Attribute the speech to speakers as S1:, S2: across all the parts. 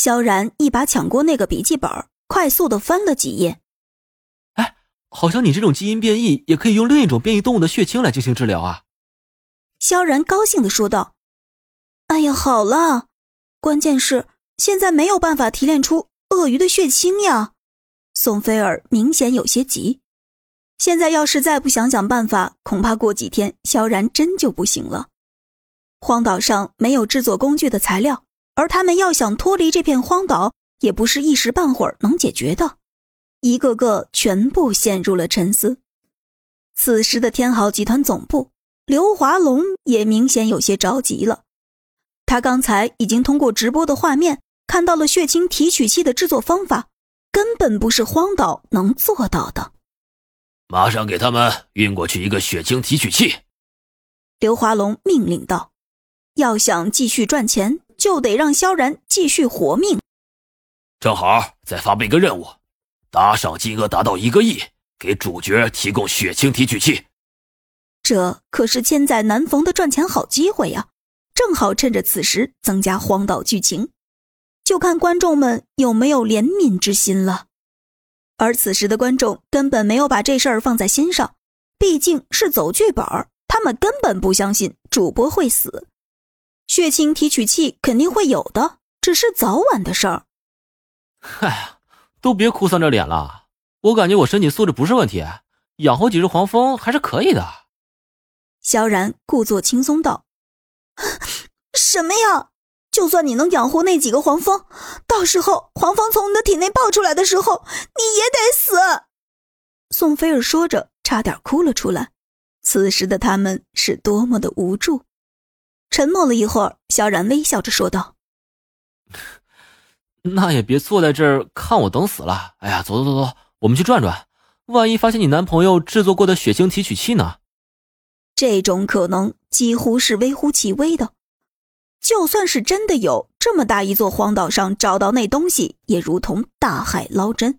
S1: 萧然一把抢过那个笔记本，快速的翻了几页。
S2: 哎，好像你这种基因变异也可以用另一种变异动物的血清来进行治疗啊！
S1: 萧然高兴的说道：“哎呀，好了，关键是现在没有办法提炼出鳄鱼的血清呀。”宋菲尔明显有些急。现在要是再不想想办法，恐怕过几天萧然真就不行了。荒岛上没有制作工具的材料，而他们要想脱离这片荒岛，也不是一时半会儿能解决的。一个个全部陷入了沉思。此时的天豪集团总部，刘华龙也明显有些着急了。他刚才已经通过直播的画面看到了血清提取器的制作方法，根本不是荒岛能做到的。
S3: 马上给他们运过去一个血清提取器。
S1: 刘华龙命令道：“要想继续赚钱，就得让萧然继续活命。”
S3: 正好再发布一个任务，打赏金额达到一个亿，给主角提供血清提取器。
S1: 这可是千载难逢的赚钱好机会呀！正好趁着此时增加荒岛剧情，就看观众们有没有怜悯之心了。而此时的观众根本没有把这事儿放在心上，毕竟是走剧本他们根本不相信主播会死。血清提取器肯定会有的，只是早晚的事儿。
S2: 哎呀，都别哭丧着脸了，我感觉我身体素质不是问题，养活几只黄蜂还是可以的。
S1: 萧然故作轻松道：“什么呀？”就算你能养活那几个黄蜂，到时候黄蜂从你的体内爆出来的时候，你也得死。宋菲儿说着，差点哭了出来。此时的他们是多么的无助。沉默了一会儿，萧然微笑着说道：“
S2: 那也别坐在这儿看我等死了。哎呀，走走走走，我们去转转，万一发现你男朋友制作过的血清提取器呢？
S1: 这种可能几乎是微乎其微的。”就算是真的有这么大一座荒岛上找到那东西，也如同大海捞针。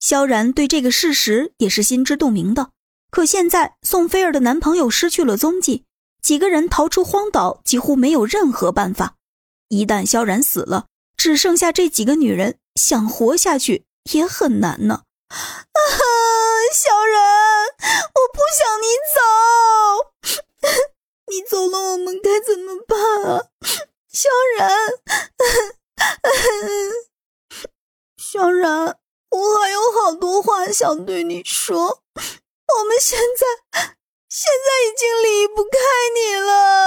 S1: 萧然对这个事实也是心知肚明的。可现在宋菲儿的男朋友失去了踪迹，几个人逃出荒岛几乎没有任何办法。一旦萧然死了，只剩下这几个女人，想活下去也很难呢。啊，萧然，我不想你走。你走了，我们该怎么办啊？萧然，萧然，我还有好多话想对你说。我们现在现在已经离不开你了！